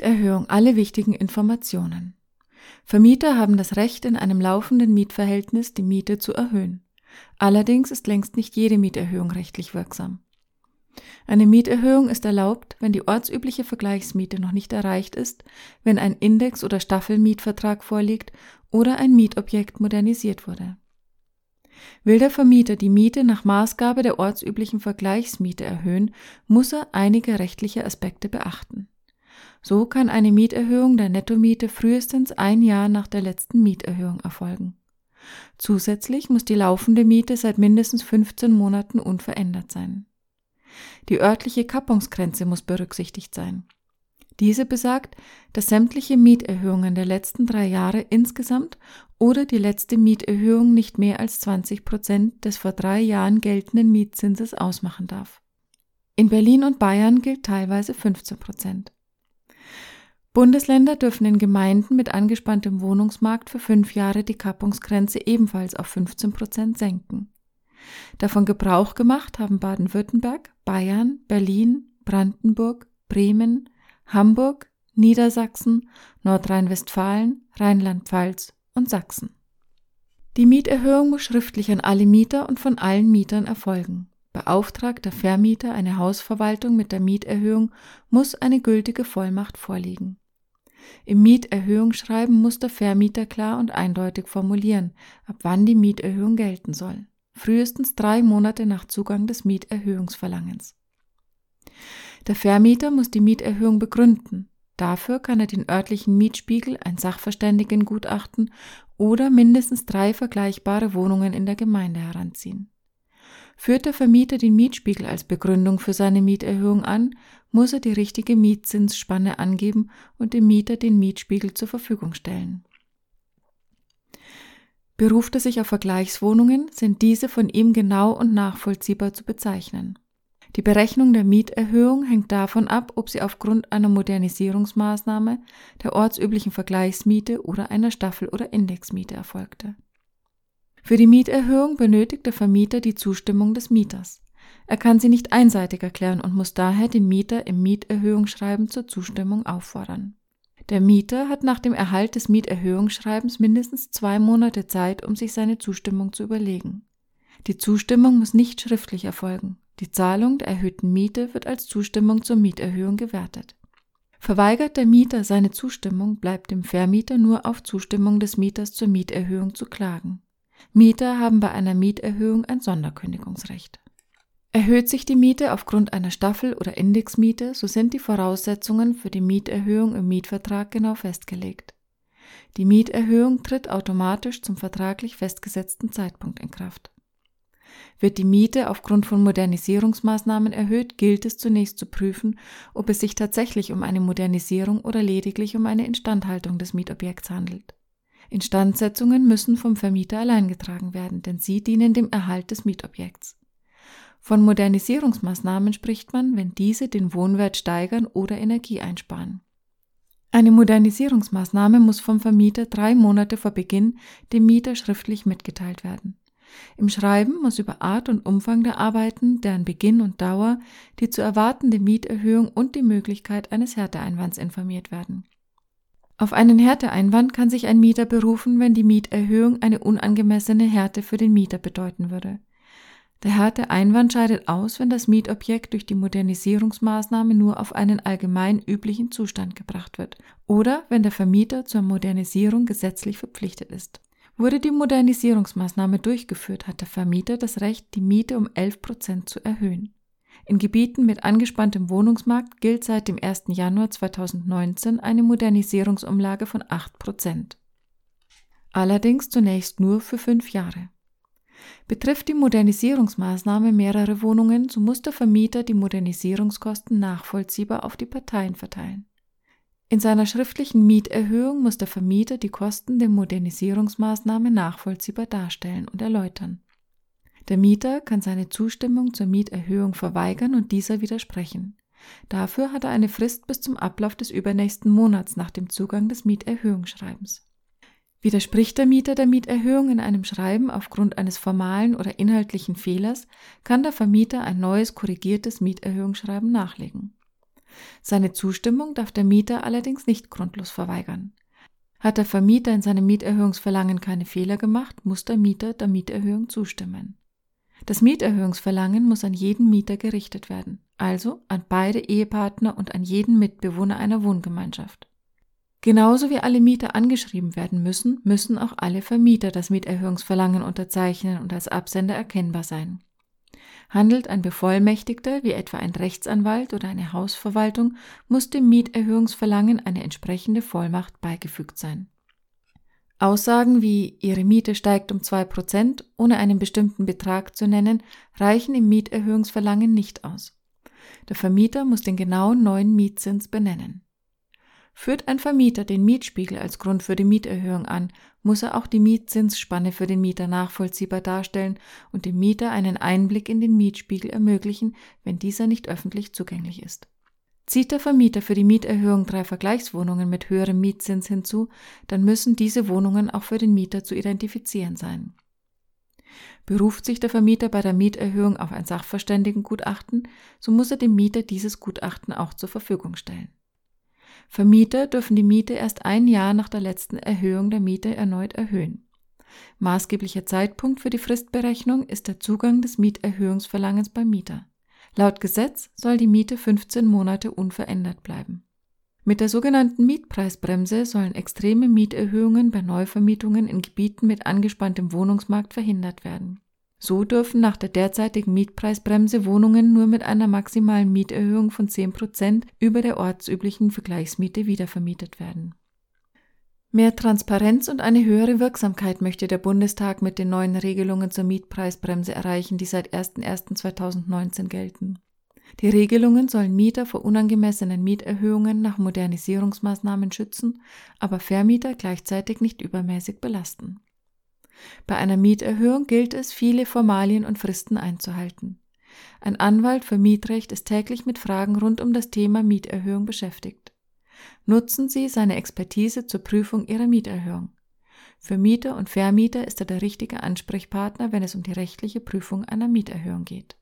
Mieterhöhung alle wichtigen Informationen. Vermieter haben das Recht, in einem laufenden Mietverhältnis die Miete zu erhöhen. Allerdings ist längst nicht jede Mieterhöhung rechtlich wirksam. Eine Mieterhöhung ist erlaubt, wenn die ortsübliche Vergleichsmiete noch nicht erreicht ist, wenn ein Index- oder Staffelmietvertrag vorliegt oder ein Mietobjekt modernisiert wurde. Will der Vermieter die Miete nach Maßgabe der ortsüblichen Vergleichsmiete erhöhen, muss er einige rechtliche Aspekte beachten. So kann eine Mieterhöhung der Nettomiete frühestens ein Jahr nach der letzten Mieterhöhung erfolgen. Zusätzlich muss die laufende Miete seit mindestens 15 Monaten unverändert sein. Die örtliche Kappungsgrenze muss berücksichtigt sein. Diese besagt, dass sämtliche Mieterhöhungen der letzten drei Jahre insgesamt oder die letzte Mieterhöhung nicht mehr als 20 Prozent des vor drei Jahren geltenden Mietzinses ausmachen darf. In Berlin und Bayern gilt teilweise 15 Prozent. Bundesländer dürfen in Gemeinden mit angespanntem Wohnungsmarkt für fünf Jahre die Kappungsgrenze ebenfalls auf 15 Prozent senken. Davon Gebrauch gemacht haben Baden-Württemberg, Bayern, Berlin, Brandenburg, Bremen, Hamburg, Niedersachsen, Nordrhein-Westfalen, Rheinland-Pfalz und Sachsen. Die Mieterhöhung muss schriftlich an alle Mieter und von allen Mietern erfolgen. Beauftragt der Vermieter eine Hausverwaltung mit der Mieterhöhung, muss eine gültige Vollmacht vorliegen. Im Mieterhöhungsschreiben muss der Vermieter klar und eindeutig formulieren, ab wann die Mieterhöhung gelten soll. Frühestens drei Monate nach Zugang des Mieterhöhungsverlangens. Der Vermieter muss die Mieterhöhung begründen. Dafür kann er den örtlichen Mietspiegel, ein Sachverständigengutachten oder mindestens drei vergleichbare Wohnungen in der Gemeinde heranziehen. Führt der Vermieter den Mietspiegel als Begründung für seine Mieterhöhung an, muss er die richtige Mietzinsspanne angeben und dem Mieter den Mietspiegel zur Verfügung stellen. Beruft er sich auf Vergleichswohnungen, sind diese von ihm genau und nachvollziehbar zu bezeichnen. Die Berechnung der Mieterhöhung hängt davon ab, ob sie aufgrund einer Modernisierungsmaßnahme, der ortsüblichen Vergleichsmiete oder einer Staffel- oder Indexmiete erfolgte. Für die Mieterhöhung benötigt der Vermieter die Zustimmung des Mieters. Er kann sie nicht einseitig erklären und muss daher den Mieter im Mieterhöhungsschreiben zur Zustimmung auffordern. Der Mieter hat nach dem Erhalt des Mieterhöhungsschreibens mindestens zwei Monate Zeit, um sich seine Zustimmung zu überlegen. Die Zustimmung muss nicht schriftlich erfolgen. Die Zahlung der erhöhten Miete wird als Zustimmung zur Mieterhöhung gewertet. Verweigert der Mieter seine Zustimmung, bleibt dem Vermieter nur auf Zustimmung des Mieters zur Mieterhöhung zu klagen. Mieter haben bei einer Mieterhöhung ein Sonderkündigungsrecht. Erhöht sich die Miete aufgrund einer Staffel- oder Indexmiete, so sind die Voraussetzungen für die Mieterhöhung im Mietvertrag genau festgelegt. Die Mieterhöhung tritt automatisch zum vertraglich festgesetzten Zeitpunkt in Kraft. Wird die Miete aufgrund von Modernisierungsmaßnahmen erhöht, gilt es zunächst zu prüfen, ob es sich tatsächlich um eine Modernisierung oder lediglich um eine Instandhaltung des Mietobjekts handelt. Instandsetzungen müssen vom Vermieter allein getragen werden, denn sie dienen dem Erhalt des Mietobjekts. Von Modernisierungsmaßnahmen spricht man, wenn diese den Wohnwert steigern oder Energie einsparen. Eine Modernisierungsmaßnahme muss vom Vermieter drei Monate vor Beginn dem Mieter schriftlich mitgeteilt werden. Im Schreiben muss über Art und Umfang der Arbeiten, deren Beginn und Dauer, die zu erwartende Mieterhöhung und die Möglichkeit eines Härteeinwands informiert werden. Auf einen Härteeinwand kann sich ein Mieter berufen, wenn die Mieterhöhung eine unangemessene Härte für den Mieter bedeuten würde. Der Härteeinwand scheidet aus, wenn das Mietobjekt durch die Modernisierungsmaßnahme nur auf einen allgemein üblichen Zustand gebracht wird oder wenn der Vermieter zur Modernisierung gesetzlich verpflichtet ist. Wurde die Modernisierungsmaßnahme durchgeführt, hat der Vermieter das Recht, die Miete um 11 Prozent zu erhöhen. In Gebieten mit angespanntem Wohnungsmarkt gilt seit dem 1. Januar 2019 eine Modernisierungsumlage von 8 Prozent. Allerdings zunächst nur für fünf Jahre. Betrifft die Modernisierungsmaßnahme mehrere Wohnungen, so muss der Vermieter die Modernisierungskosten nachvollziehbar auf die Parteien verteilen. In seiner schriftlichen Mieterhöhung muss der Vermieter die Kosten der Modernisierungsmaßnahme nachvollziehbar darstellen und erläutern. Der Mieter kann seine Zustimmung zur Mieterhöhung verweigern und dieser widersprechen. Dafür hat er eine Frist bis zum Ablauf des übernächsten Monats nach dem Zugang des Mieterhöhungsschreibens. Widerspricht der Mieter der Mieterhöhung in einem Schreiben aufgrund eines formalen oder inhaltlichen Fehlers, kann der Vermieter ein neues korrigiertes Mieterhöhungsschreiben nachlegen. Seine Zustimmung darf der Mieter allerdings nicht grundlos verweigern. Hat der Vermieter in seinem Mieterhöhungsverlangen keine Fehler gemacht, muss der Mieter der Mieterhöhung zustimmen. Das Mieterhöhungsverlangen muss an jeden Mieter gerichtet werden, also an beide Ehepartner und an jeden Mitbewohner einer Wohngemeinschaft. Genauso wie alle Mieter angeschrieben werden müssen, müssen auch alle Vermieter das Mieterhöhungsverlangen unterzeichnen und als Absender erkennbar sein. Handelt ein Bevollmächtigter, wie etwa ein Rechtsanwalt oder eine Hausverwaltung, muss dem Mieterhöhungsverlangen eine entsprechende Vollmacht beigefügt sein. Aussagen wie Ihre Miete steigt um zwei Prozent, ohne einen bestimmten Betrag zu nennen, reichen im Mieterhöhungsverlangen nicht aus. Der Vermieter muss den genauen neuen Mietzins benennen. Führt ein Vermieter den Mietspiegel als Grund für die Mieterhöhung an, muss er auch die Mietzinsspanne für den Mieter nachvollziehbar darstellen und dem Mieter einen Einblick in den Mietspiegel ermöglichen, wenn dieser nicht öffentlich zugänglich ist. Zieht der Vermieter für die Mieterhöhung drei Vergleichswohnungen mit höherem Mietzins hinzu, dann müssen diese Wohnungen auch für den Mieter zu identifizieren sein. Beruft sich der Vermieter bei der Mieterhöhung auf ein Sachverständigengutachten, so muss er dem Mieter dieses Gutachten auch zur Verfügung stellen. Vermieter dürfen die Miete erst ein Jahr nach der letzten Erhöhung der Miete erneut erhöhen. Maßgeblicher Zeitpunkt für die Fristberechnung ist der Zugang des Mieterhöhungsverlangens beim Mieter. Laut Gesetz soll die Miete 15 Monate unverändert bleiben. Mit der sogenannten Mietpreisbremse sollen extreme Mieterhöhungen bei Neuvermietungen in Gebieten mit angespanntem Wohnungsmarkt verhindert werden. So dürfen nach der derzeitigen Mietpreisbremse Wohnungen nur mit einer maximalen Mieterhöhung von 10 Prozent über der ortsüblichen Vergleichsmiete wiedervermietet werden. Mehr Transparenz und eine höhere Wirksamkeit möchte der Bundestag mit den neuen Regelungen zur Mietpreisbremse erreichen, die seit 01.01.2019 gelten. Die Regelungen sollen Mieter vor unangemessenen Mieterhöhungen nach Modernisierungsmaßnahmen schützen, aber Vermieter gleichzeitig nicht übermäßig belasten. Bei einer Mieterhöhung gilt es, viele Formalien und Fristen einzuhalten. Ein Anwalt für Mietrecht ist täglich mit Fragen rund um das Thema Mieterhöhung beschäftigt. Nutzen Sie seine Expertise zur Prüfung Ihrer Mieterhöhung. Für Mieter und Vermieter ist er der richtige Ansprechpartner, wenn es um die rechtliche Prüfung einer Mieterhöhung geht.